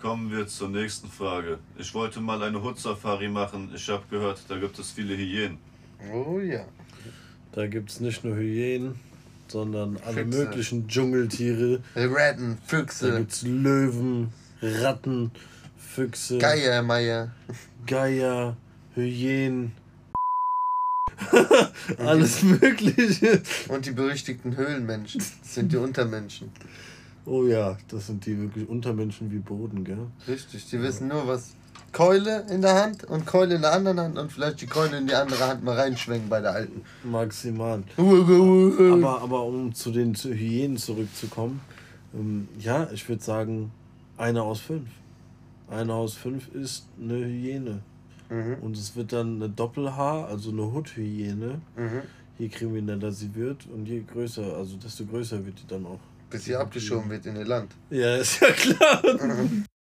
Kommen wir zur nächsten Frage. Ich wollte mal eine Hut-Safari machen. Ich habe gehört, da gibt es viele Hyänen. Oh ja. Da gibt es nicht nur Hyänen, sondern alle Füchse. möglichen Dschungeltiere. Ratten, Da Füchse, gibt es Löwen, Ratten, Füchse, Geier, Meier. Geier, Hyänen. Alles Mögliche. Und die berüchtigten Höhlenmenschen. Das sind die Untermenschen. Oh ja, das sind die wirklich Untermenschen wie Boden, gell? Richtig, die wissen nur was. Keule in der Hand und Keule in der anderen Hand und vielleicht die Keule in die andere Hand mal reinschwenken bei der alten. Maximal. Aber Aber, um zu den Hyänen zurückzukommen, ähm, ja, ich würde sagen, eine aus fünf. Eine aus fünf ist eine Hyäne. Mhm. Und es wird dann eine Doppelhaar, also eine Huthyäne. Mhm. Je krimineller sie wird und je größer, also desto größer wird die dann auch. Bis sie abgeschoben wird in ihr Land. Ja, ist ja klar.